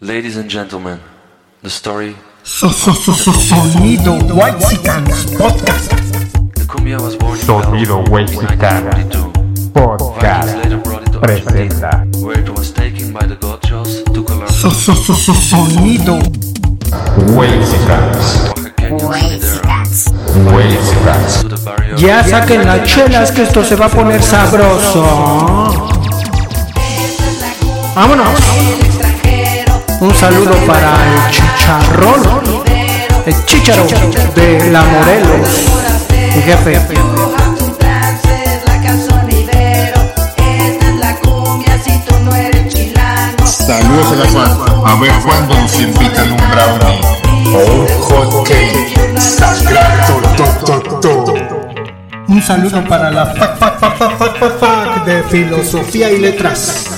Ladies and gentlemen, the story. So, so, so, so, sonido White Podcast. The cumbia was born in Sonido Whitezican 1942. Podcast presenta where it was taken by the Gauchos to Colombia. So, so, so, so, sonido. Barrio. Ya saquen las chelas que esto se va a poner sabroso. Vámonos. Un saludo para el chicharrón. El chicharo de la Morelos. Mi jefe. Saludos a la Juan. A ver cuándo nos invitan un brownie o un hot cake. Sagrado, to, to, to. Un saludo para la fac, fac, fac, fac, fac, fac, fac de filosofía y letras.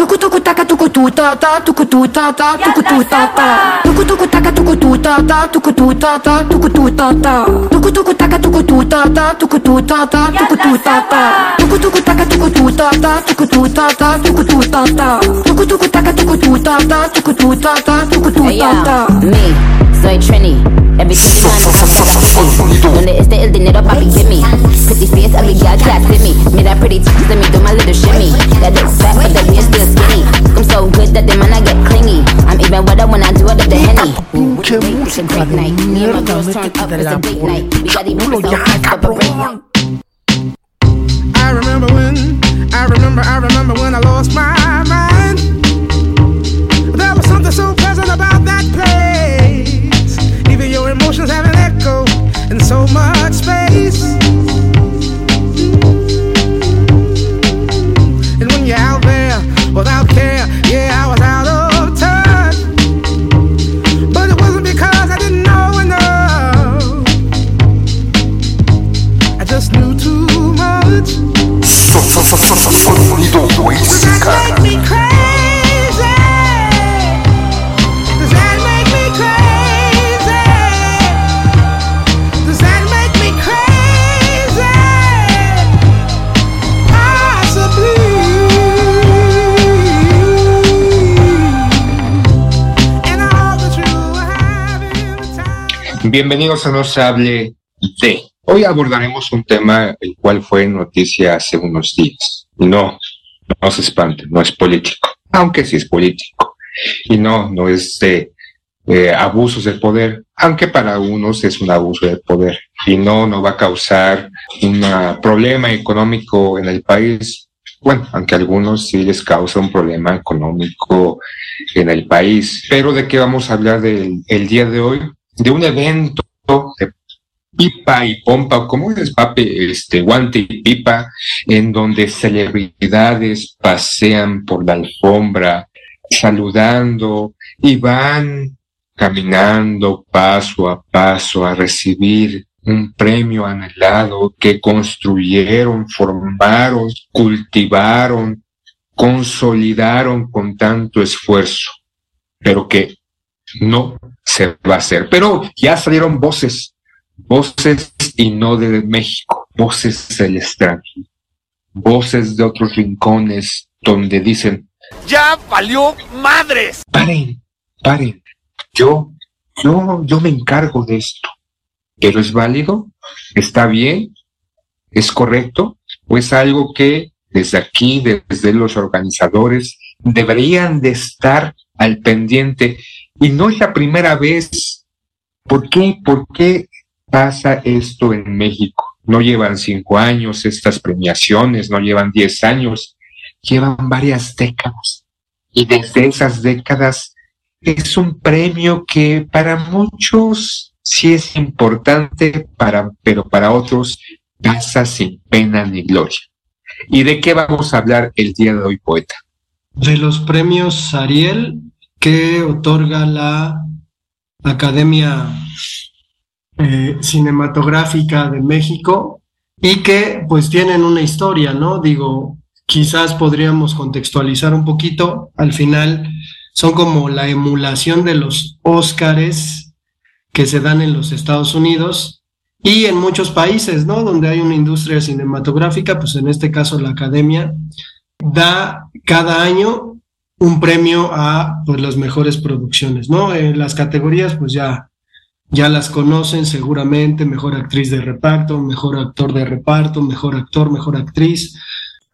Tuku tuku taka tuku tu ta ta tuku tu ta ta tuku tu ta ta tuku tuku taka tuku tu ta ta tuku tu ta ta tuku tu ta ta tuku tuku taka tuku tu ta ta tuku tu ta ta tuku tu ta ta tuku tuku taka tuku tu ta ta tuku tu ta ta tuku tu ta ta tuku tuku taka tuku tu ta ta tuku tu ta ta tuku tu ta ta me, soy Trini. Every Tuesday man, I'm gonna Donde esté el dinero, papi, give me. Pretty face, every girl can't see me. Mira pretty tits, let me do my little shimmy. That looks fat, but that bitch still skinny. I'm so good that the man I get clingy. I'm even wetter when I do it up the henny. Pinche It's a great night. Me and my girls turned up, it's a date night. We got even culo ya, cabrón. I remember when, I remember, I remember when I lost my Bienvenidos a No se hable de. Hoy abordaremos un tema el cual fue noticia hace unos días. No, no se espanten, no es político, aunque sí es político. Y no, no es de eh, abusos de poder, aunque para unos es un abuso de poder. Y no, no va a causar un problema económico en el país. Bueno, aunque a algunos sí les causa un problema económico en el país. Pero ¿de qué vamos a hablar del, el día de hoy? De un evento de pipa y pompa, como es pape, este, guante y pipa, en donde celebridades pasean por la alfombra saludando y van caminando paso a paso a recibir un premio anhelado que construyeron, formaron, cultivaron, consolidaron con tanto esfuerzo, pero que no se va a hacer. Pero ya salieron voces, voces y no de México, voces del extranjero, voces de otros rincones donde dicen, ¡Ya valió madres! paren, paren, yo, yo, yo me encargo de esto. Pero es válido, está bien, es correcto, o es algo que desde aquí, desde los organizadores, deberían de estar al pendiente. Y no es la primera vez. ¿Por qué? ¿Por qué pasa esto en México? No llevan cinco años estas premiaciones, no llevan diez años, llevan varias décadas. Y desde esas décadas es un premio que para muchos sí es importante, para, pero para otros pasa sin pena ni gloria. ¿Y de qué vamos a hablar el día de hoy, poeta? de los premios Ariel que otorga la Academia eh, cinematográfica de México y que pues tienen una historia, ¿no? Digo, quizás podríamos contextualizar un poquito, al final son como la emulación de los Óscares que se dan en los Estados Unidos y en muchos países, ¿no? Donde hay una industria cinematográfica, pues en este caso la academia da cada año un premio a pues, las mejores producciones, ¿no? En las categorías, pues ya, ya las conocen seguramente, mejor actriz de reparto, mejor actor de reparto, mejor actor, mejor actriz.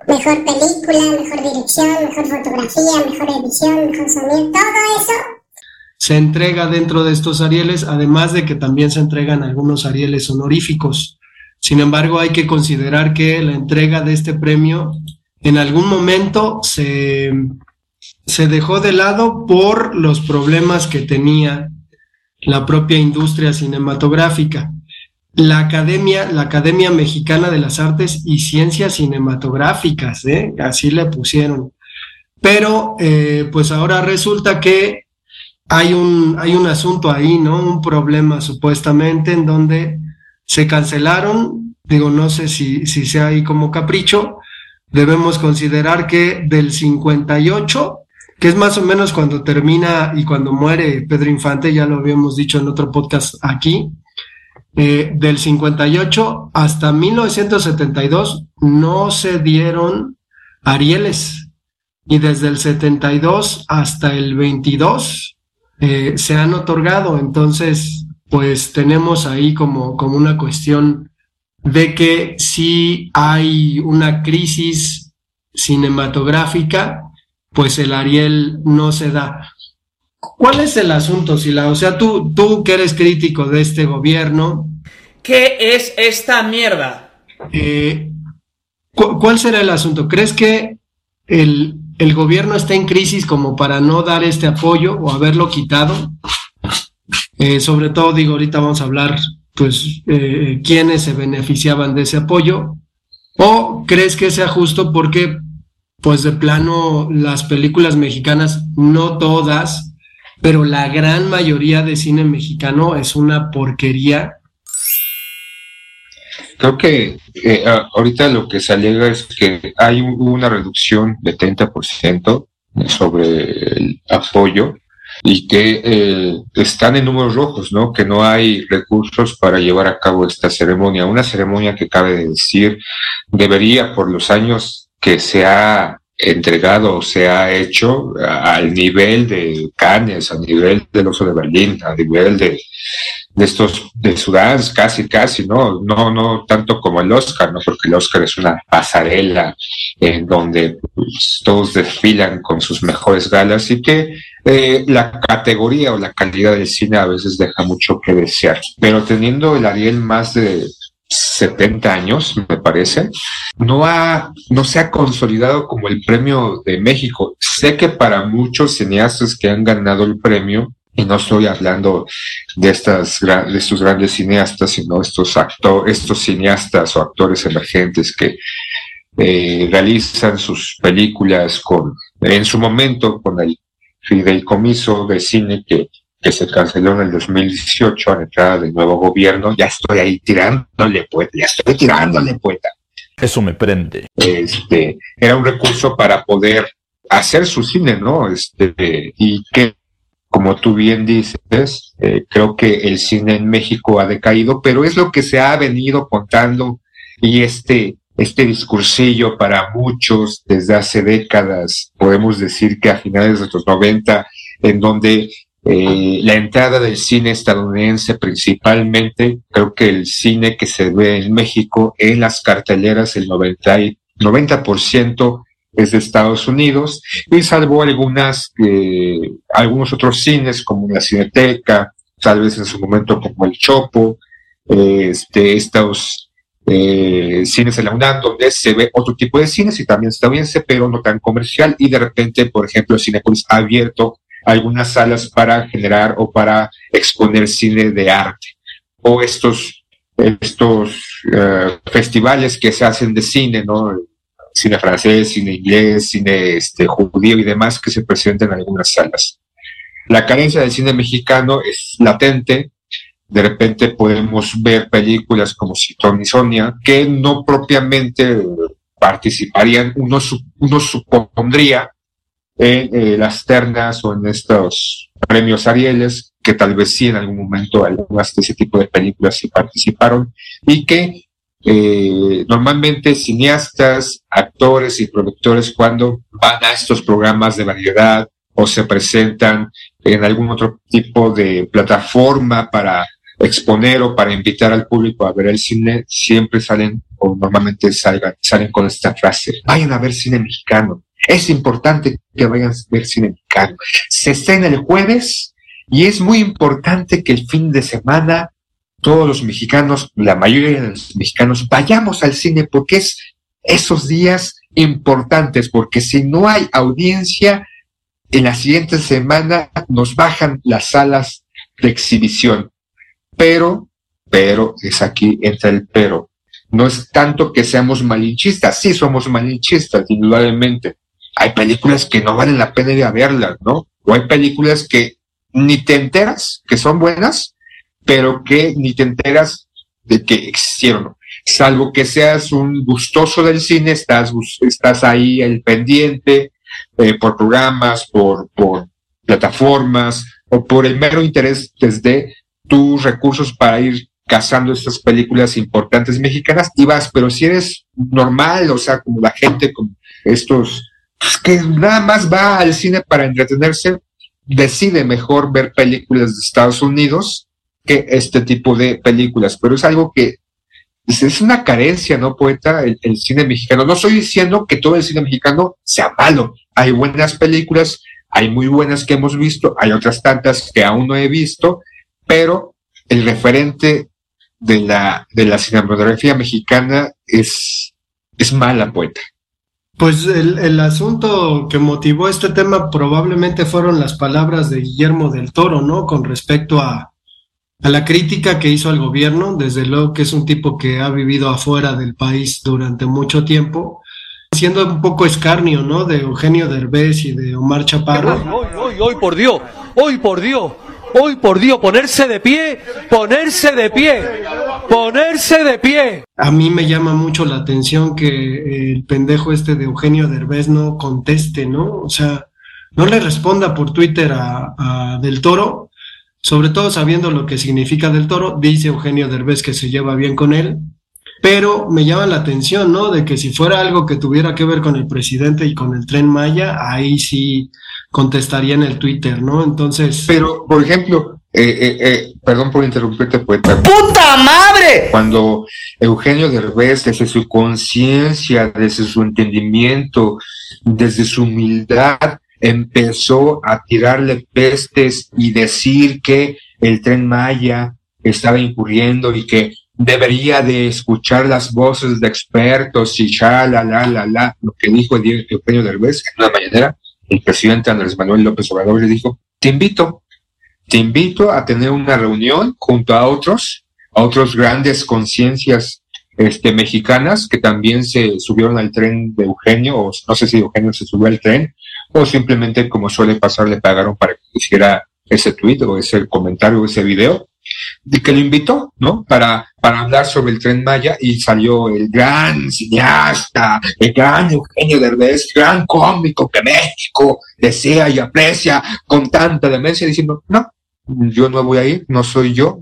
Mejor película, mejor dirección, mejor fotografía, mejor edición, mejor sonido, todo eso se entrega dentro de estos Arieles, además de que también se entregan algunos Arieles honoríficos. Sin embargo, hay que considerar que la entrega de este premio en algún momento se, se dejó de lado por los problemas que tenía la propia industria cinematográfica. La Academia, la Academia Mexicana de las Artes y Ciencias Cinematográficas, ¿eh? así le pusieron. Pero eh, pues ahora resulta que hay un, hay un asunto ahí, ¿no? Un problema supuestamente en donde se cancelaron, digo, no sé si, si sea ahí como capricho, debemos considerar que del 58, que es más o menos cuando termina y cuando muere Pedro Infante, ya lo habíamos dicho en otro podcast aquí, eh, del 58 hasta 1972 no se dieron Arieles y desde el 72 hasta el 22 eh, se han otorgado. Entonces, pues tenemos ahí como, como una cuestión de que si hay una crisis cinematográfica, pues el Ariel no se da. ¿Cuál es el asunto, Sila? O sea, tú, tú que eres crítico de este gobierno. ¿Qué es esta mierda? Eh, ¿Cuál será el asunto? ¿Crees que el, el gobierno está en crisis como para no dar este apoyo o haberlo quitado? Eh, sobre todo, digo, ahorita vamos a hablar, pues, eh, quiénes se beneficiaban de ese apoyo. ¿O crees que sea justo porque, pues, de plano, las películas mexicanas, no todas, pero la gran mayoría de cine mexicano es una porquería Creo que eh, ahorita lo que se alega es que hay una reducción de 30% sobre el apoyo y que eh, están en números rojos, ¿no? Que no hay recursos para llevar a cabo esta ceremonia. Una ceremonia que cabe decir debería, por los años que se ha entregado o se ha hecho al nivel de Cannes, a nivel del Oso de Berlín, a nivel de, de estos de Sudán, casi, casi, ¿no? No, no tanto como el Oscar, ¿no? Porque el Oscar es una pasarela en donde pues, todos desfilan con sus mejores galas y que eh, la categoría o la calidad del cine a veces deja mucho que desear. Pero teniendo el Ariel más de 70 años, me parece, no, ha, no se ha consolidado como el premio de México. Sé que para muchos cineastas que han ganado el premio, y no estoy hablando de estas de estos grandes cineastas, sino estos actores, estos cineastas o actores emergentes que eh, realizan sus películas con, en su momento, con el fideicomiso de cine que, que se canceló en el 2018 a la entrada del nuevo gobierno. Ya estoy ahí tirándole poeta, ya estoy tirándole poeta. Eso me prende. Este, era un recurso para poder hacer su cine, ¿no? Este, y que como tú bien dices, eh, creo que el cine en México ha decaído, pero es lo que se ha venido contando y este, este discursillo para muchos desde hace décadas, podemos decir que a finales de los 90, en donde eh, la entrada del cine estadounidense principalmente, creo que el cine que se ve en México en las carteleras, el 90, 90% es de Estados Unidos, y salvo algunas, eh, algunos otros cines como la Cineteca, tal vez en su momento como el Chopo, eh, este, estos eh, cines en la UNAM, donde se ve otro tipo de cines y también estadounidense, pero no tan comercial, y de repente, por ejemplo, Cinepolis ha abierto algunas salas para generar o para exponer cine de arte, o estos, estos festivales que se hacen de cine, ¿no? cine francés, cine inglés, cine este, judío y demás que se presentan en algunas salas. La carencia del cine mexicano es latente de repente podemos ver películas como Citón y Sonia, que no propiamente participarían, uno, uno supondría en eh, las ternas o en estos premios Arieles, que tal vez sí en algún momento algunas de ese tipo de películas sí participaron, y que eh, normalmente cineastas, actores y productores cuando van a estos programas de variedad o se presentan en algún otro tipo de plataforma para exponer o para invitar al público a ver el cine, siempre salen o normalmente salgan, salen con esta frase, vayan a ver cine mexicano. Es importante que vayan a ver cine mexicano. Se estrena el jueves y es muy importante que el fin de semana todos los mexicanos, la mayoría de los mexicanos, vayamos al cine porque es esos días importantes, porque si no hay audiencia, en la siguiente semana nos bajan las salas de exhibición. Pero, pero, es aquí entra el pero. No es tanto que seamos malinchistas, sí somos malinchistas, indudablemente. Hay películas que no valen la pena ir a verlas, ¿no? O hay películas que ni te enteras que son buenas, pero que ni te enteras de que existieron. Salvo que seas un gustoso del cine, estás, estás ahí el pendiente eh, por programas, por, por plataformas o por el mero interés desde tus recursos para ir cazando estas películas importantes mexicanas y vas, pero si eres normal, o sea, como la gente, como estos, que nada más va al cine para entretenerse, decide mejor ver películas de Estados Unidos que este tipo de películas, pero es algo que es una carencia, ¿no, poeta? El, el, cine mexicano. No estoy diciendo que todo el cine mexicano sea malo. Hay buenas películas, hay muy buenas que hemos visto, hay otras tantas que aún no he visto, pero el referente de la, de la cinematografía mexicana es, es mala, poeta. Pues el, el, asunto que motivó este tema probablemente fueron las palabras de Guillermo del Toro, ¿no? Con respecto a, a la crítica que hizo al gobierno, desde luego que es un tipo que ha vivido afuera del país durante mucho tiempo, siendo un poco escarnio, ¿no? De Eugenio Derbez y de Omar Chaparro. Hoy, hoy, hoy, por Dios, hoy, por Dios, hoy, por Dios, ponerse de pie, ponerse de pie, ponerse de pie. A mí me llama mucho la atención que el pendejo este de Eugenio Derbez no conteste, ¿no? O sea, no le responda por Twitter a, Del Toro, sobre todo sabiendo lo que significa del toro, dice Eugenio Derbez que se lleva bien con él, pero me llama la atención, ¿no? De que si fuera algo que tuviera que ver con el presidente y con el tren Maya, ahí sí contestaría en el Twitter, ¿no? Entonces... Pero, por ejemplo, eh, eh, eh, perdón por interrumpirte, poeta. ¡Puta madre! Cuando Eugenio Derbez, desde su conciencia, desde su entendimiento, desde su humildad, empezó a tirarle pestes y decir que el tren Maya estaba incurriendo y que debería de escuchar las voces de expertos y ya, la, la, la, la, lo que dijo Eugenio Derbez en una mañanera, el presidente Andrés Manuel López Obrador le dijo, te invito, te invito a tener una reunión junto a otros, a otros grandes conciencias este, mexicanas que también se subieron al tren de Eugenio, o no sé si Eugenio se subió al tren, o simplemente, como suele pasar, le pagaron para que hiciera ese tweet o ese comentario o ese video, de que lo invitó, ¿no? Para, para hablar sobre el tren Maya y salió el gran cineasta, el gran Eugenio Derbez, gran cómico que México desea y aprecia con tanta demencia, diciendo, no, yo no voy a ir, no soy yo,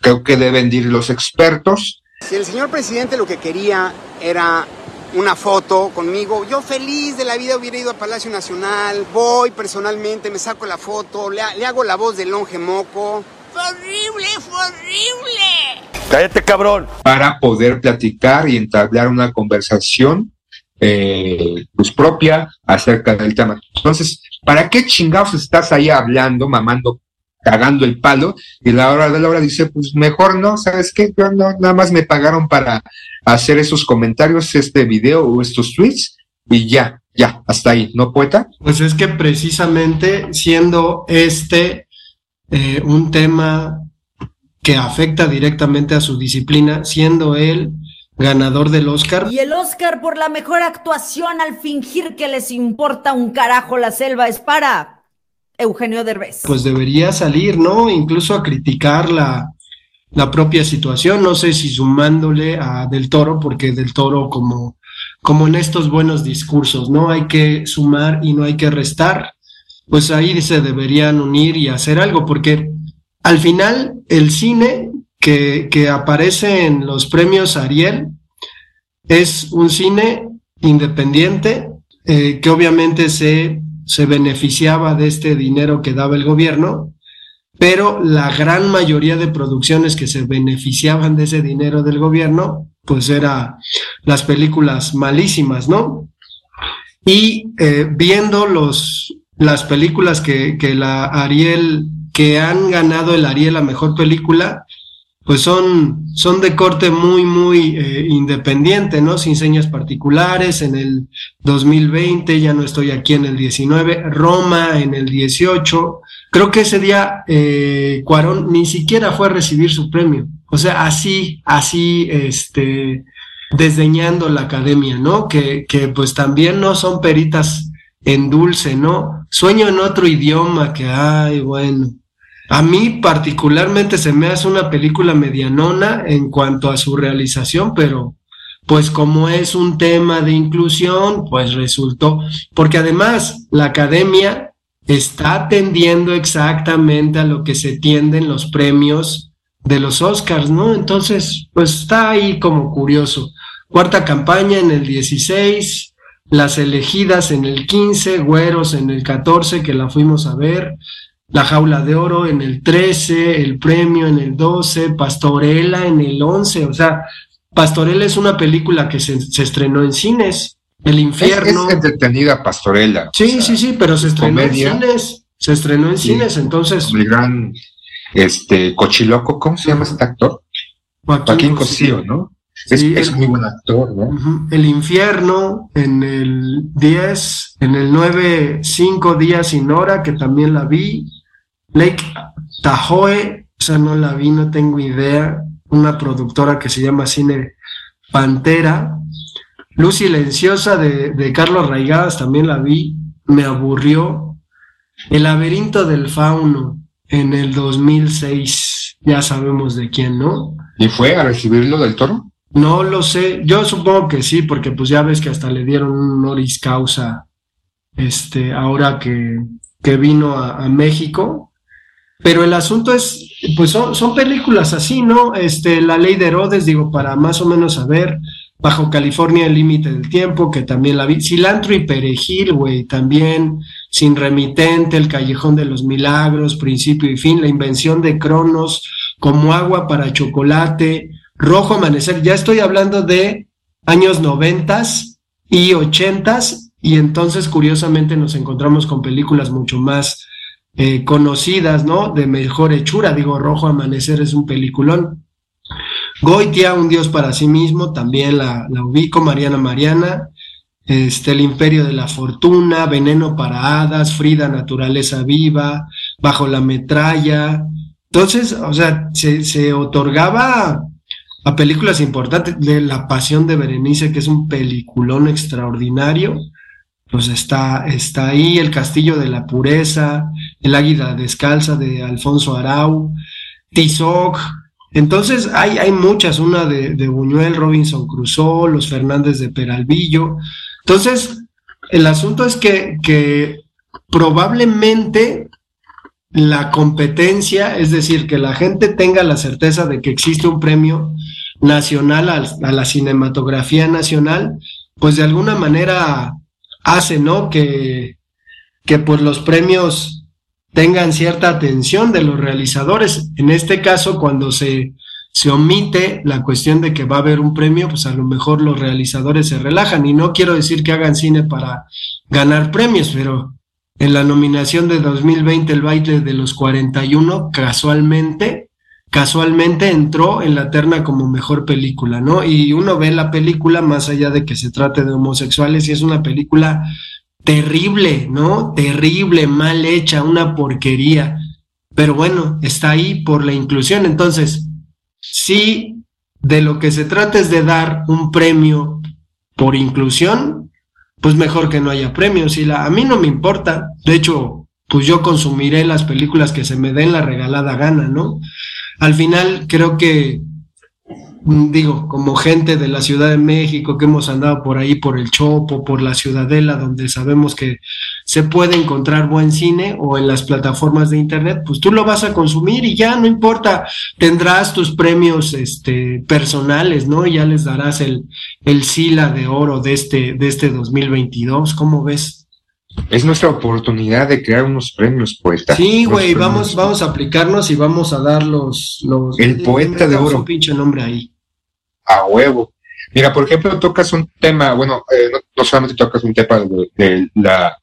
creo que deben ir los expertos. Si el señor presidente lo que quería era una foto conmigo. Yo feliz de la vida hubiera ido a Palacio Nacional, voy personalmente, me saco la foto, le, le hago la voz del longe moco. ¡Fue horrible, fue horrible! ¡Cállate, cabrón! Para poder platicar y entablar una conversación eh, pues propia acerca del tema. Entonces, ¿para qué chingados estás ahí hablando, mamando, cagando el palo? Y la hora de la hora dice, pues mejor no, ¿sabes qué? Yo no, nada más me pagaron para hacer esos comentarios, este video o estos tweets y ya, ya, hasta ahí, ¿no, poeta? Pues es que precisamente siendo este eh, un tema que afecta directamente a su disciplina, siendo él ganador del Oscar. Y el Oscar por la mejor actuación al fingir que les importa un carajo la selva es para Eugenio Derbez. Pues debería salir, ¿no? Incluso a criticar la, la propia situación, no sé si sumándole a Del Toro, porque Del Toro como, como en estos buenos discursos, ¿no? Hay que sumar y no hay que restar, pues ahí se deberían unir y hacer algo, porque al final el cine que, que aparece en los premios Ariel es un cine independiente eh, que obviamente se, se beneficiaba de este dinero que daba el gobierno, pero la gran mayoría de producciones que se beneficiaban de ese dinero del gobierno, pues era las películas malísimas, ¿no? Y eh, viendo los, las películas que, que la Ariel, que han ganado el Ariel a mejor película, pues son, son de corte muy, muy eh, independiente, ¿no? Sin señas particulares. En el 2020, ya no estoy aquí en el 19, Roma en el 18. Creo que ese día eh, Cuarón ni siquiera fue a recibir su premio. O sea, así, así, este, desdeñando la academia, ¿no? Que, que pues también no son peritas en dulce, ¿no? Sueño en otro idioma que, ay, bueno. A mí particularmente se me hace una película medianona en cuanto a su realización, pero pues como es un tema de inclusión, pues resultó, porque además la academia está atendiendo exactamente a lo que se tienden los premios de los Oscars, ¿no? Entonces, pues está ahí como curioso. Cuarta campaña en el 16, las elegidas en el 15, Güeros en el 14, que la fuimos a ver, la Jaula de Oro en el 13, El Premio en el 12, Pastorela en el 11. O sea, Pastorela es una película que se, se estrenó en cines. El infierno. Es, es entretenida Pastorela. Sí, o sea, sí, sí, pero se estrenó comedia. en cines. Se estrenó en cines, entonces. El gran este Cochiloco, ¿cómo se llama este actor? Joaquín, Joaquín Cosío, ¿no? Es, es, muy buen actor, ¿no? Uh -huh. El infierno en el 10, en el 9, 5 días sin hora, que también la vi. Lake Tahoe, o sea, no la vi, no tengo idea. Una productora que se llama Cine Pantera. Luz Silenciosa de, de Carlos Raigadas también la vi, me aburrió. El laberinto del fauno en el 2006, ya sabemos de quién, ¿no? ¿Y fue a recibirlo del toro? No lo sé, yo supongo que sí, porque pues ya ves que hasta le dieron un honoris causa, este, ahora que, que vino a, a México. Pero el asunto es, pues son, son películas así, ¿no? Este, La Ley de Herodes, digo, para más o menos saber, Bajo California el límite del tiempo, que también la vi, Cilantro y Perejil, güey, también, Sin Remitente, El Callejón de los Milagros, Principio y Fin, La Invención de Cronos, Como Agua para Chocolate, Rojo Amanecer, ya estoy hablando de años noventas y ochentas, y entonces curiosamente nos encontramos con películas mucho más eh, conocidas, ¿no? De mejor hechura, digo, Rojo Amanecer es un peliculón. Goitia, un dios para sí mismo, también la, ubico, Mariana Mariana, este, El Imperio de la Fortuna, Veneno para Hadas, Frida, Naturaleza Viva, Bajo la Metralla. Entonces, o sea, se, se otorgaba a películas importantes, de La Pasión de Berenice, que es un peliculón extraordinario, pues está, está ahí, El Castillo de la Pureza, El Águila Descalza de Alfonso Arau, Tizoc, entonces hay, hay muchas, una de, de, Buñuel, Robinson Crusoe, los Fernández de Peralvillo. Entonces, el asunto es que, que probablemente la competencia, es decir, que la gente tenga la certeza de que existe un premio nacional a, a la cinematografía nacional, pues de alguna manera hace, ¿no? Que, que pues los premios tengan cierta atención de los realizadores. En este caso, cuando se, se omite la cuestión de que va a haber un premio, pues a lo mejor los realizadores se relajan. Y no quiero decir que hagan cine para ganar premios, pero en la nominación de 2020, el baile de los 41, casualmente, casualmente entró en la terna como mejor película, ¿no? Y uno ve la película más allá de que se trate de homosexuales y es una película terrible, ¿no? Terrible, mal hecha, una porquería. Pero bueno, está ahí por la inclusión. Entonces, si de lo que se trata es de dar un premio por inclusión, pues mejor que no haya premios. Y a mí no me importa. De hecho, pues yo consumiré las películas que se me den la regalada gana, ¿no? Al final creo que, mm, digo, como gente de la Ciudad de México que hemos andado por ahí, por el Chopo, por la Ciudadela, donde sabemos que se puede encontrar buen cine o en las plataformas de internet, pues tú lo vas a consumir y ya no importa, tendrás tus premios este, personales, ¿no? Y ya les darás el, el Sila de oro de este, de este 2022, ¿cómo ves? Es nuestra oportunidad de crear unos premios, poeta. Sí, güey, vamos, vamos a aplicarnos y vamos a dar los... los El poeta de oro. un pinche nombre ahí. A huevo. Mira, por ejemplo, tocas un tema, bueno, eh, no, no solamente tocas un tema de, de la,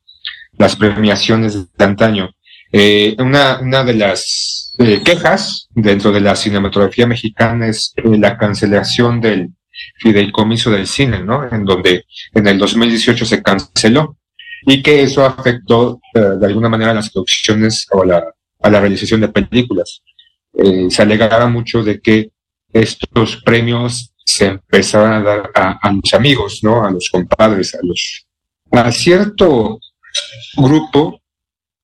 las premiaciones de antaño. Eh, una, una de las eh, quejas dentro de la cinematografía mexicana es eh, la cancelación del fideicomiso del cine, ¿no? En donde en el 2018 se canceló y que eso afectó eh, de alguna manera a las producciones o a la, a la realización de películas. Eh, se alegaba mucho de que estos premios se empezaban a dar a, a los amigos, ¿no? A los compadres, a los a cierto grupo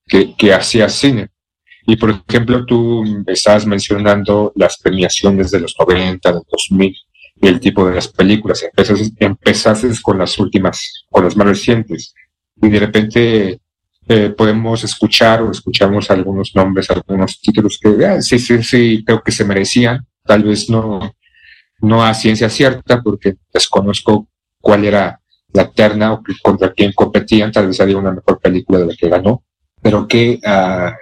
que, que hacía cine. Y por ejemplo, tú estabas mencionando las premiaciones de los 90, del 2000 y el tipo de las películas. Empezaste, empezaste con las últimas, con las más recientes. Y de repente eh, podemos escuchar o escuchamos algunos nombres, algunos títulos que ah, sí, sí, sí, creo que se merecían. Tal vez no, no a ciencia cierta, porque desconozco cuál era la terna o contra quién competían. Tal vez había una mejor película de la que ganó, pero que ah,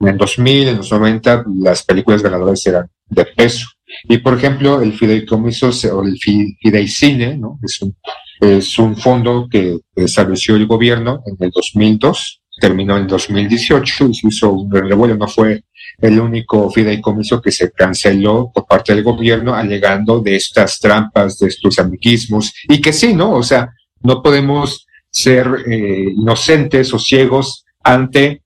en el 2000, en los 90, las películas ganadoras eran de peso. Y por ejemplo, el fideicomiso o el fi- fideicine, ¿no? Es un, es un fondo que estableció el gobierno en el 2002, terminó en el 2018 y se hizo un revuelo. No fue el único fideicomiso que se canceló por parte del gobierno alegando de estas trampas, de estos amiguismos, y que sí, ¿no? O sea, no podemos ser eh, inocentes o ciegos ante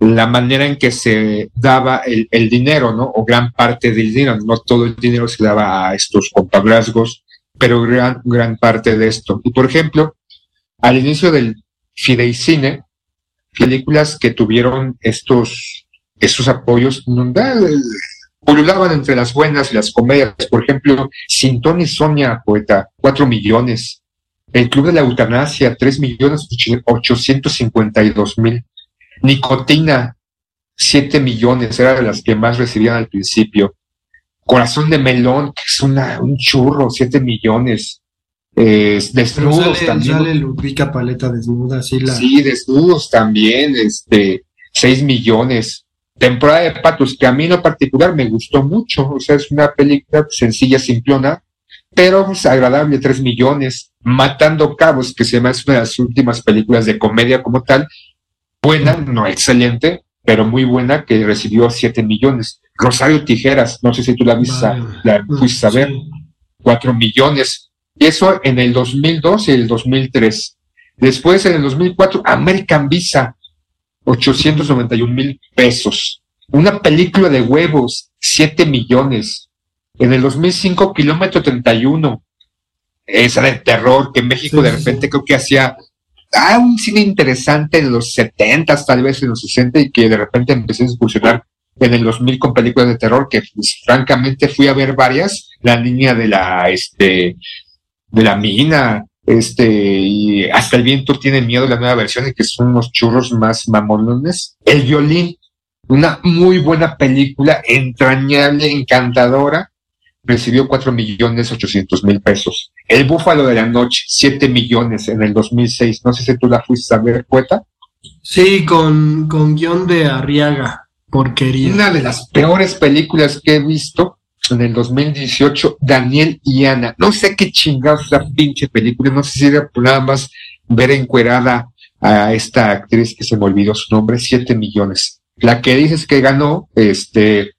la manera en que se daba el, el dinero, ¿no? O gran parte del dinero, no todo el dinero se daba a estos compadrazgos, pero gran, gran parte de esto. Y por ejemplo, al inicio del fideicine, películas que tuvieron estos, estos apoyos, eh, pululaban entre las buenas y las comedias. Por ejemplo, Sintón y Sonia, poeta, cuatro millones. El Club de la Eutanasia, tres millones ochocientos cincuenta y dos mil. Nicotina, 7 millones, era de las que más recibían al principio. Corazón de melón, que es una, un churro, 7 millones. Eh, desnudos sale, también. sale Ludwika Paleta desnuda, así la... Sí, desnudos también, este, 6 millones. Temporada de patos, que a mí en lo particular me gustó mucho. O sea, es una película sencilla, simplona, pero pues, agradable, 3 millones. Matando Cabos, que se llama es una de las últimas películas de comedia como tal. Buena, no excelente, pero muy buena, que recibió 7 millones. Rosario Tijeras, no sé si tú la viste, Vale. la fuiste a ver, 4 millones. Y eso en el 2002 y el 2003. Después, en el 2004, American Visa, 891 mil pesos. Una película de huevos, 7 millones. En el 2005, Kilómetro 31. Esa de terror, que México de repente creo que hacía ah, un cine interesante en los 70, tal vez en los 60, y que de repente empecé a incursionar en el 2000 con películas de terror, que pues, francamente fui a ver varias. La niña de la, este, de la mina, este, y hasta el viento tiene miedo, la nueva versión, y que son unos churros más mamonones. El violín, una muy buena película, entrañable, encantadora, recibió 4 millones 800 mil pesos. El Búfalo de la Noche, 7 millones en el 2006. No sé si tú la fuiste a ver, poeta. Sí, con, con guion de Arriaga, porquería. Una de las peores películas que he visto en el 2018, Daniel y Ana. No sé qué chingados la pinche película, no sé si era nada más ver encuerada a esta actriz que se me olvidó su nombre, 7 millones. La que dices que ganó, este,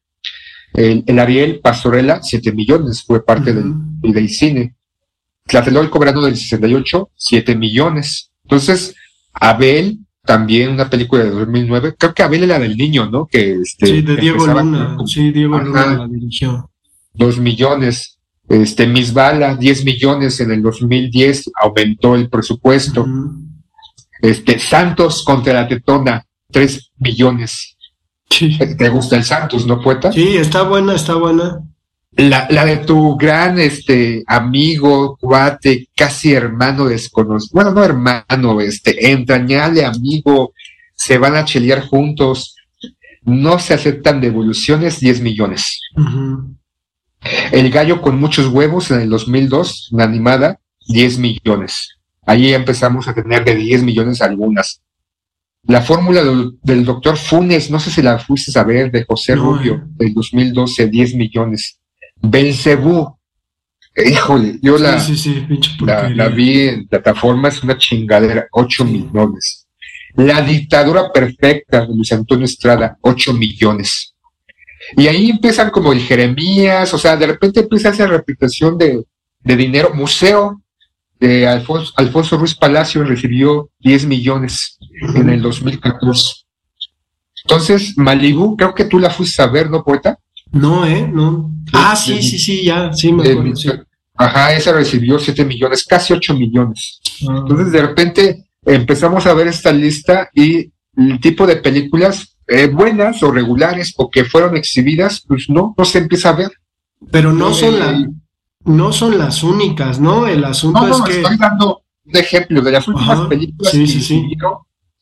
el, el Ariel Pastorela, 7 millones, fue parte del, del cine. Tlatelolco Verano del 68, 7 millones. Entonces, Abel, también una película de 2009, creo que Abel era la del niño, ¿no? Que este, Sí, de Diego Luna. con- Sí, Diego Ajá. Luna la dirigió. 2 millones. Este, Miss Bala, 10 millones en el 2010, aumentó el presupuesto. Este, Santos contra la Tetona, 3 millones. ¿Te gusta el Santos, no, poeta? Sí, está buena, está buena. La, la de tu gran este amigo, cuate, casi hermano desconocido, bueno, no hermano, este, entrañable amigo, se van a chelear juntos, no se aceptan devoluciones, 10 millones. El gallo con muchos huevos en el 2002, una animada, 10 millones. Ahí empezamos a tener de 10 millones algunas. La fórmula del, del doctor Funes, no sé si la fuiste a ver, de José No, Rubio, eh. del 2012, 10 millones. Belcebú, híjole, yo la, Sí, sí, la, vi en plataformas, una chingadera, 8 millones. La dictadura perfecta de Luis Antonio Estrada, 8 millones. Y ahí empiezan como el Jeremías, o sea, de repente empieza esa reputación de, de dinero. Museo de Alfonso, Alfonso Ruiz Palacio recibió 10 millones en el 2014. Entonces, Malibú, creo que tú la fuiste a ver, ¿no, poeta? No, ¿eh? No. Ah, sí, sí, sí, ya, sí, me Eh, acuerdo, sí. Ajá, esa recibió 7 millones, casi 8 millones. Ah. Entonces, de repente, empezamos a ver esta lista y el tipo de películas eh, buenas o regulares o que fueron exhibidas, pues no, no se empieza a ver. Pero no son, Eh, la, no son las únicas, ¿no? El asunto No, no, es que... estoy dando un ejemplo de las últimas Ajá, películas sí, que sí, sí.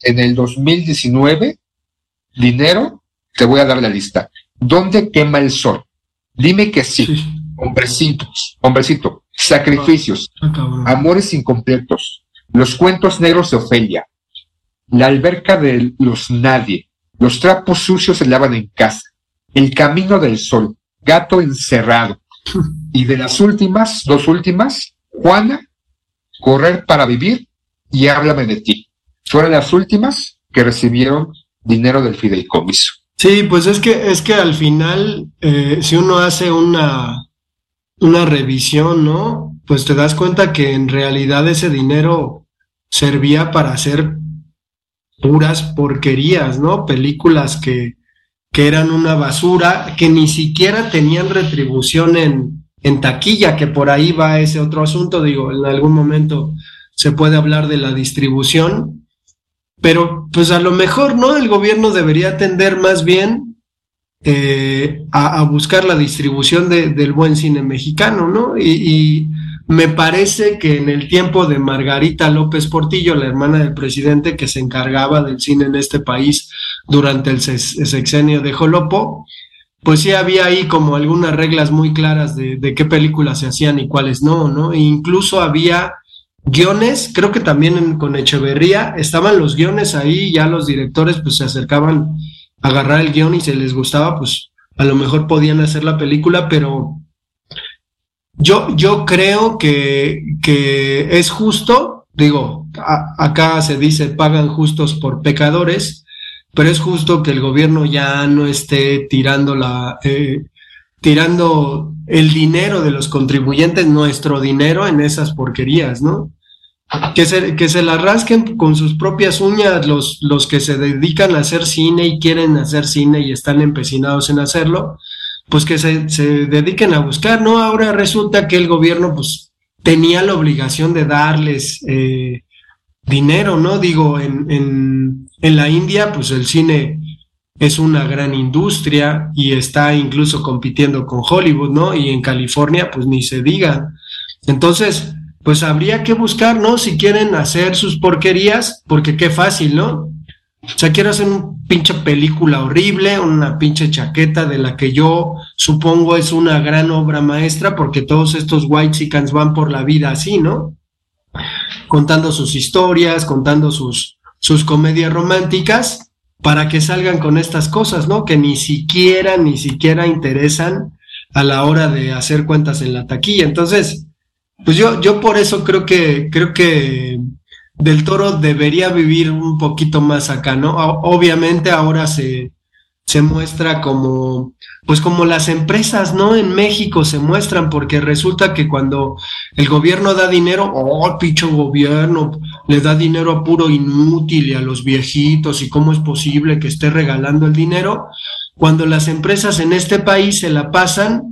en el 2019. Dinero, te voy a dar la lista. ¿Dónde quema el sol? Dime que sí. Hombrecitos, hombrecito, sacrificios, Ah, cabrón. amores incompletos, los cuentos negros de Ofelia, la alberca de los nadie, los trapos sucios se lavan en casa, el camino del sol, gato encerrado. Y de las últimas, dos últimas, Juana, correr para vivir y háblame de ti. Fueron las últimas que recibieron dinero del fideicomiso. Sí, pues es que, es que al final, eh, si uno hace una, una revisión, ¿no? Pues te das cuenta que en realidad ese dinero servía para hacer puras porquerías, ¿no? Películas que, que eran una basura, que ni siquiera tenían retribución en, en taquilla, que por ahí va ese otro asunto, digo, en algún momento se puede hablar de la distribución, pero pues a lo mejor, ¿no? El gobierno debería atender más bien eh, a, buscar la distribución de- del buen cine mexicano, ¿no? Y, me parece que en el tiempo de Margarita López Portillo, la hermana del presidente que se encargaba del cine en este país durante el sex- sexenio de Jolopo, pues sí había ahí como algunas reglas muy claras de, de qué películas se hacían y cuáles no, ¿no? E incluso había guiones, creo que también con Echeverría estaban los guiones ahí, ya los directores pues se acercaban a agarrar el guion y si les gustaba, pues a lo mejor podían hacer la película, pero yo, yo creo que, que es justo, digo, acá se dice pagan justos por pecadores, pero es justo que el gobierno ya no esté tirando la, eh, tirando el dinero de los contribuyentes, nuestro dinero, en esas porquerías, ¿no? Que se, que se la rasquen con sus propias uñas los, los que se dedican a hacer cine y quieren hacer cine y están empecinados en hacerlo, pues que se, se dediquen a buscar, ¿no? Ahora resulta que el gobierno, pues, tenía la obligación de darles eh, dinero, ¿no? Digo, en, en, en la India, pues el cine es una gran industria y está incluso compitiendo con Hollywood, ¿no? Y en California, pues ni se diga. Entonces, pues habría que buscar, ¿no? Si quieren hacer sus porquerías, porque qué fácil, ¿no? O sea, quiero hacer una pinche película horrible, una pinche chaqueta de la que yo supongo es una gran obra maestra, porque todos estos white van por la vida así, ¿no? Contando sus historias, contando sus, sus comedias románticas, para que salgan con estas cosas, ¿no? Que ni siquiera, ni siquiera interesan a la hora de hacer cuentas en la taquilla. Entonces, pues yo, yo por eso creo que, creo que Del Toro debería vivir un poquito más acá, ¿no? Obviamente ahora se, se muestra como, pues como las empresas, ¿no? En México se muestran porque resulta que cuando el gobierno da dinero, oh, picho gobierno, le da dinero a puro inútil y a los viejitos y cómo es posible que esté regalando el dinero, cuando las empresas en este país se la pasan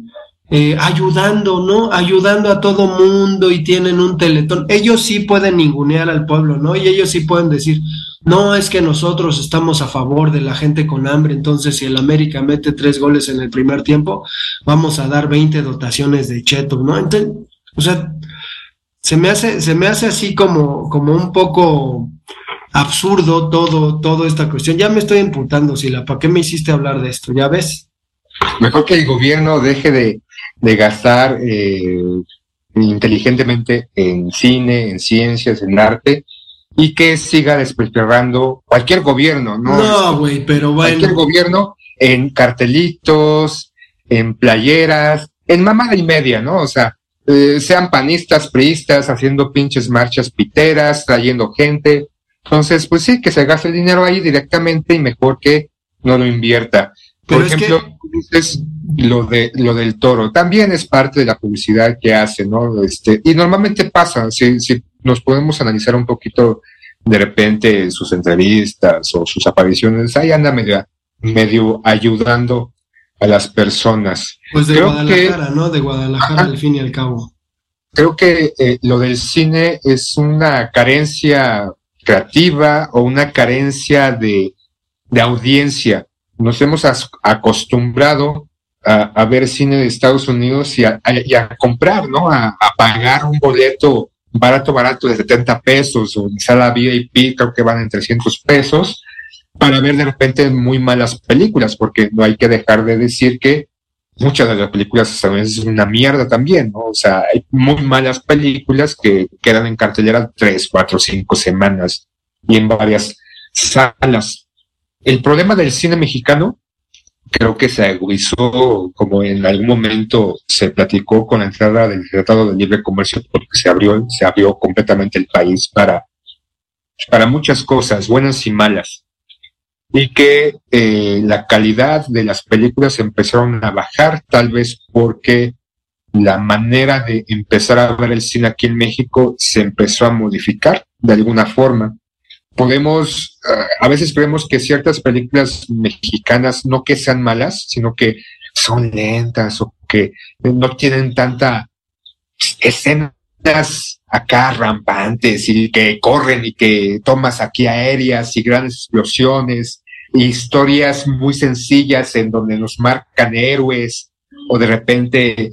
eh, ayudando, ¿no? Ayudando a todo mundo y tienen un teletón. Ellos sí pueden ningunear al pueblo, ¿no? Y ellos sí pueden decir, no es que nosotros estamos a favor de la gente con hambre, entonces si el América mete tres goles en el primer tiempo, vamos a dar 20 dotaciones de cheto, ¿no? Entonces, o sea, se me hace, se me hace así como, como un poco absurdo todo, toda esta cuestión. Ya me estoy imputando, Sila, ¿para qué me hiciste hablar de esto? ¿Ya ves? Mejor que el gobierno deje de, de gastar eh, inteligentemente en cine, en ciencias, en arte, y que siga despilfarrando cualquier gobierno, ¿no? No, güey, pero Cualquier bueno. gobierno en cartelitos, en playeras, en mamada y media, ¿no? O sea, eh, sean panistas, priistas, haciendo pinches marchas piteras, trayendo gente. Entonces, pues sí, que se gaste el dinero ahí directamente y mejor que no lo invierta. Por Pero ejemplo, dices lo de lo del toro, también es parte de la publicidad que hace, ¿no? Este, y normalmente pasa, si, si nos podemos analizar un poquito de repente sus entrevistas o sus apariciones, ahí anda medio, medio ayudando a las personas. Pues de Creo Guadalajara, ¿no? De Guadalajara al fin y al cabo. Creo que eh, lo del cine es una carencia creativa o una carencia de, de audiencia. Nos hemos acostumbrado a, ver cine de Estados Unidos y a, comprar, ¿no? A, pagar un boleto barato, barato de 70 pesos o en sala VIP, creo que van en 300 pesos, para ver de repente muy malas películas, porque no hay que dejar de decir que muchas de las películas estadounidenses son una mierda también, ¿no? O sea, hay muy malas películas que quedan en cartelera tres, cuatro, cinco semanas y en varias salas. El problema del cine mexicano creo que se agudizó como en algún momento se platicó con la entrada del Tratado de Libre Comercio porque se abrió, se abrió completamente el país para, para muchas cosas, buenas y malas y que eh, la calidad de las películas empezaron a bajar, tal vez porque la manera de empezar a ver el cine aquí en México se empezó a modificar de alguna forma. Podemos, eh, a veces creemos que ciertas películas mexicanas no que sean malas, sino que son lentas o que no tienen tanta escenas acá rampantes y que corren y que tomas aquí aéreas y grandes explosiones, historias muy sencillas en donde nos marcan héroes o de repente,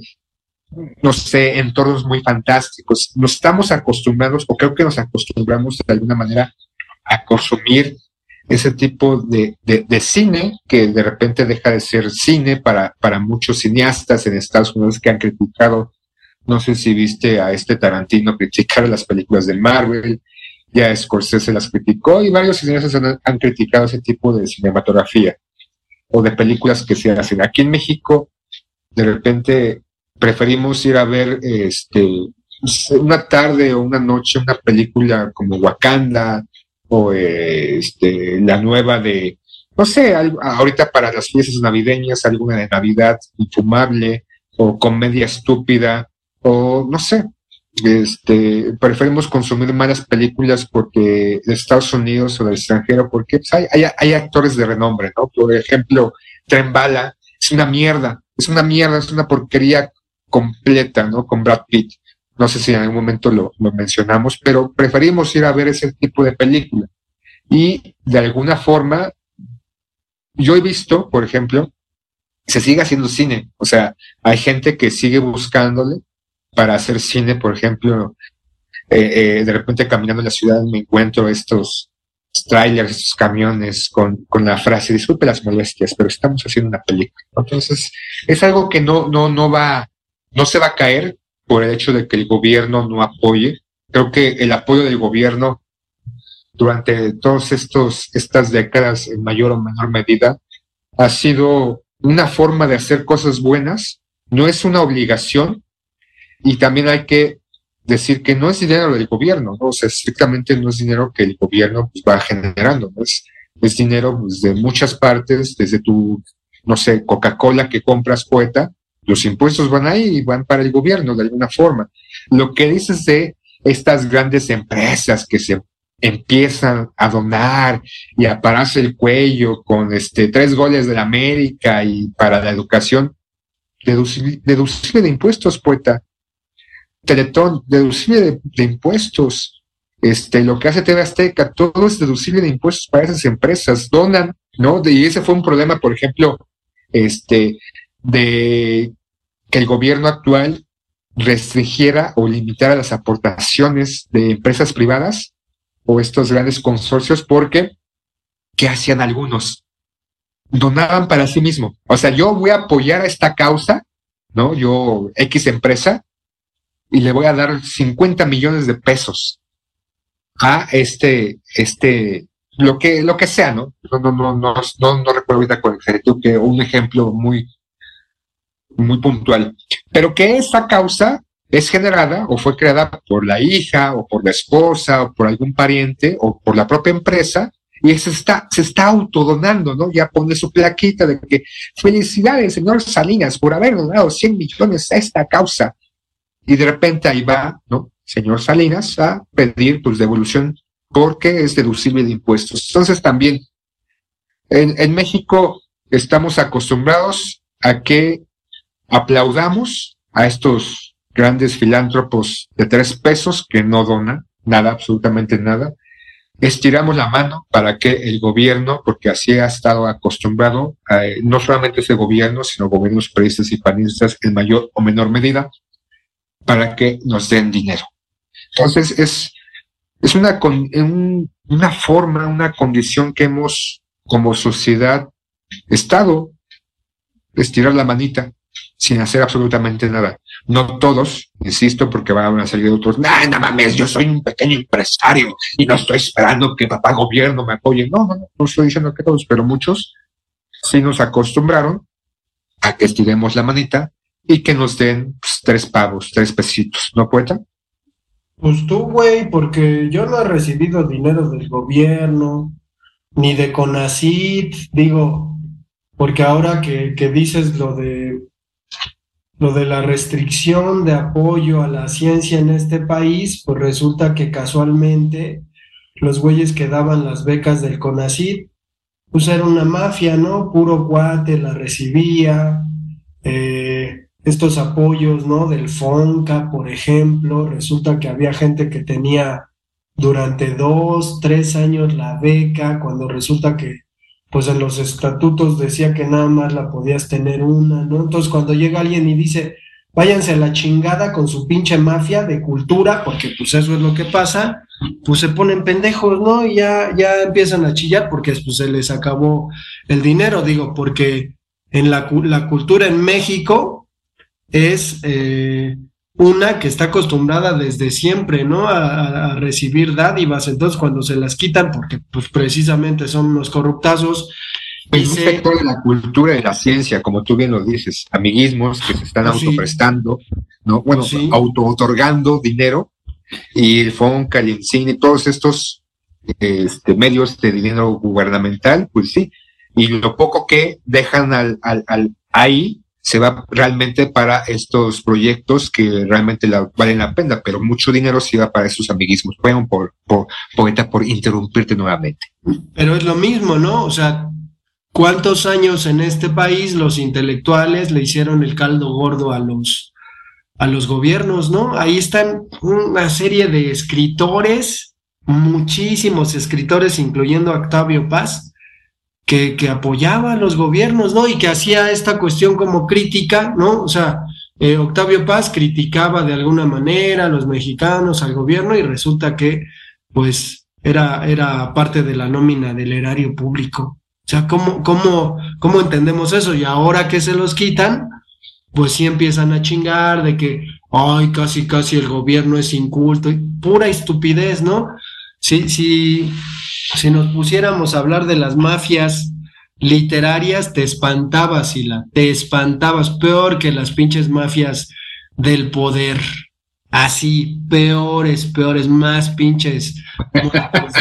no sé, entornos muy fantásticos. Nos estamos acostumbrados, o creo que nos acostumbramos de alguna manera a consumir ese tipo de, de, cine que de repente deja de ser cine para, para muchos cineastas en Estados Unidos que han criticado no sé si viste a este Tarantino criticar las películas de Marvel, ya Scorsese las criticó y varios cineastas han, han criticado ese tipo de cinematografía o de películas que se hacen. Aquí en México, de repente, preferimos ir a ver este, una tarde o una noche una película como Wakanda o este, la nueva de, no sé, ahorita para las fiestas navideñas, alguna de Navidad infumable o comedia estúpida o no sé, este, preferimos consumir malas películas porque de Estados Unidos o del extranjero, porque pues, hay, hay, hay actores de renombre, ¿no? Por ejemplo, Tren Bala es una mierda, es una mierda, es una porquería completa, ¿no? Con Brad Pitt. No sé si en algún momento lo, lo mencionamos, pero preferimos ir a ver ese tipo de película. Y de alguna forma, yo he visto, por ejemplo, se sigue haciendo cine. O sea, hay gente que sigue buscándole para hacer cine, por ejemplo, eh, eh, de repente caminando en la ciudad me encuentro estos trailers, estos camiones con, con la frase, disculpe las molestias, pero estamos haciendo una película. Entonces, es algo que no, no, no va, no se va a caer por el hecho de que el gobierno no apoye. Creo que el apoyo del gobierno durante todas estas décadas, en mayor o menor medida, ha sido una forma de hacer cosas buenas, no es una obligación, y también hay que decir que no es dinero del gobierno, ¿no? o sea, estrictamente no es dinero que el gobierno pues, va generando, ¿no? es, es dinero pues, de muchas partes, desde tu, no sé, Coca-Cola que compras poeta, los impuestos van ahí y van para el gobierno de alguna forma. Lo que dices de estas grandes empresas que se empiezan a donar y a pararse el cuello con este tres goles de la América y para la educación, deducible, de impuestos, poeta. Teletón, deducible de, de impuestos. este, lo que hace TV Azteca, todo es deducible de impuestos para esas empresas, donan, ¿no? Y ese fue un problema, por ejemplo, este, de que el gobierno actual restringiera o limitara las aportaciones de empresas privadas o estos grandes consorcios, porque, ¿qué hacían algunos? Donaban para sí mismo. O sea, yo voy a apoyar a esta causa, ¿no? Yo, X empresa, y le voy a dar 50 millones de pesos a este, este, lo que, lo que sea, ¿no? No, no, no, no, no, no recuerdo ahorita con exactitud que un ejemplo muy, muy puntual. Pero que esa causa es generada o fue creada por la hija o por la esposa o por algún pariente o por la propia empresa y se está, se está autodonando, ¿no? Ya pone su plaquita de que felicidades, señor Salinas, por haber donado 100 millones a esta causa. Y de repente ahí va, ¿no? Señor Salinas a pedir pues devolución porque es deducible de impuestos. Entonces también en, en México estamos acostumbrados a que aplaudamos a estos grandes filántropos de tres pesos que no donan nada, absolutamente nada. Estiramos la mano para que el gobierno, porque así ha estado acostumbrado, eh, no solamente ese gobierno, sino gobiernos periodistas y panistas en mayor o menor medida, para que nos den dinero. Entonces es, es una, una forma, una condición que hemos como sociedad estado, estirar la manita sin hacer absolutamente nada. No todos, insisto, porque van a salir otros, nah, no mames, yo soy un pequeño empresario y no estoy esperando que papá gobierno me apoye. No, no, no, estoy diciendo que todos, pero muchos sí nos acostumbraron a que estiremos la manita y que nos den pues, tres pavos, tres pesitos, ¿no, poeta? Pues tú, güey, porque yo no he recibido dinero del gobierno, ni de CONACIT, digo, porque ahora que, que dices lo de lo de la restricción de apoyo a la ciencia en este país, pues resulta que casualmente los güeyes que daban las becas del CONACIT, pues era una mafia, ¿no? Puro cuate, la recibía, eh, estos apoyos, ¿no? Del FONCA, por ejemplo, resulta que había gente que tenía durante dos, tres años la beca, cuando resulta que pues en los estatutos decía que nada más la podías tener una, ¿no? Entonces cuando llega alguien y dice, váyanse a la chingada con su pinche mafia de cultura, porque pues eso es lo que pasa, pues se ponen pendejos, ¿no? Y ya, ya empiezan a chillar porque pues se les acabó el dinero, digo, porque en la, la cultura en México es eh, una que está acostumbrada desde siempre, ¿no? A, a, recibir dádivas. Entonces, cuando se las quitan, porque pues precisamente son unos corruptazos. En un sector de la cultura y de la ciencia, como tú bien lo dices, amiguismos que se están Pues sí. autoprestando, ¿no? Bueno, Sí. auto-otorgando dinero, y el FONCA, el INCINE, todos estos este, medios de dinero gubernamental, pues sí, y lo poco que dejan al, al, al- ahí se va realmente para estos proyectos que realmente valen la pena, pero mucho dinero se va para esos amiguismos. Por, por, poeta, por interrumpirte nuevamente. Pero es lo mismo, ¿no? O sea, ¿cuántos años en este país los intelectuales le hicieron el caldo gordo a los, a los gobiernos, ¿no? Ahí están una serie de escritores, muchísimos escritores, incluyendo a Octavio Paz, que, apoyaba a los gobiernos, ¿no? Y que hacía esta cuestión como crítica, ¿no? O sea, eh, Octavio Paz criticaba de alguna manera a los mexicanos, al gobierno, y resulta que, pues, era, era parte de la nómina del erario público. O sea, ¿cómo, cómo, cómo entendemos eso? Y ahora que se los quitan, pues sí empiezan a chingar de que, ay, casi, casi el gobierno es inculto, y pura estupidez, ¿no? Si, si, si nos pusiéramos a hablar de las mafias literarias, te espantabas, Sila, te espantabas, peor que las pinches mafias del poder. Así, peores, peores, más pinches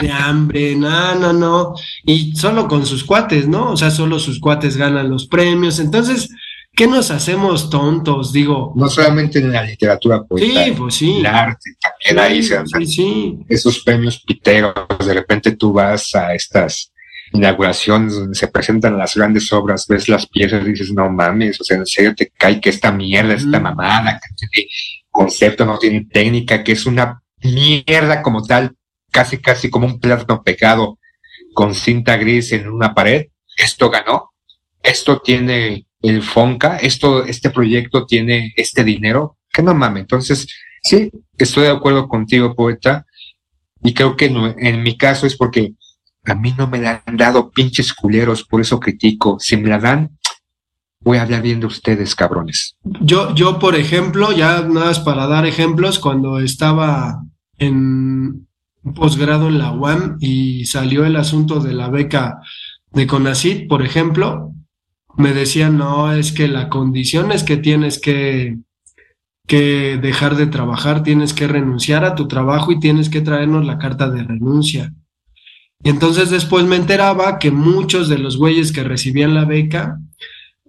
de hambre, no, no, no. Y solo con sus cuates, ¿no? O sea, solo sus cuates ganan los premios. Entonces, ¿qué nos hacemos tontos? Digo, No solamente en la literatura poética, Sí, pues sí. en el arte, también ahí se dan sí, sí. esos premios piteros. De repente tú vas a estas inauguraciones donde se presentan las grandes obras, ves las piezas y dices, no mames, o sea, en serio te cae que esta mierda, esta mamada, que no tiene concepto, no tiene técnica, que es una mierda como tal, casi casi como un plátano pegado con cinta gris en una pared, esto ganó, esto tiene el Fonca, esto, este proyecto tiene este dinero, que no mames. Entonces, sí, estoy de acuerdo contigo, poeta, y creo que no- en mi caso es porque a mí no me la han dado pinches culeros, por eso critico. Si me la dan, voy a hablar bien de ustedes, cabrones. Yo, yo, por ejemplo, ya nada más para dar ejemplos, cuando estaba en posgrado en la UAM y salió el asunto de la beca de CONACYT, por ejemplo, me decían, no, es que la condición es que tienes que, que dejar de trabajar, tienes que renunciar a tu trabajo y tienes que traernos la carta de renuncia. Y entonces después me enteraba que muchos de los güeyes que recibían la beca,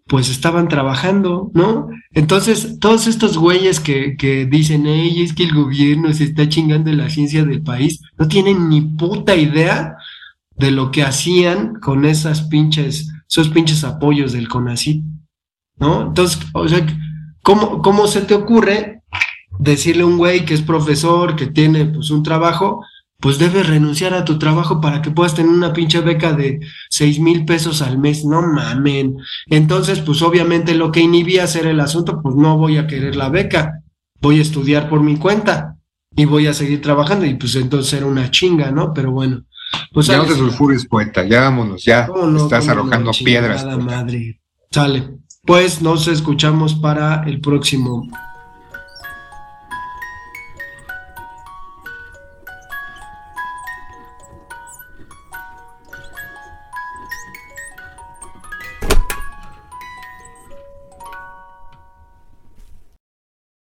pues estaban trabajando, ¿no? Entonces, todos estos güeyes que, que dicen, hey, es que el gobierno se está chingando la ciencia del país, no tienen ni puta idea de lo que hacían con esas pinches, esos pinches apoyos del CONACYT, ¿no? Entonces, o sea, ¿cómo, cómo se te ocurre decirle a un güey que es profesor, que tiene pues un trabajo, pues debes renunciar a tu trabajo para que puedas tener una pinche beca de seis mil pesos al mes, no mamen. Entonces, pues obviamente lo que inhibía hacer el asunto, pues no voy a querer la beca, voy a estudiar por mi cuenta y voy a seguir trabajando y pues entonces era una chinga, ¿no? Pero bueno, pues ya no te sulfures, poeta, ya vámonos, ya estás arrojando piedras. madre. Sale. Pues nos escuchamos para el próximo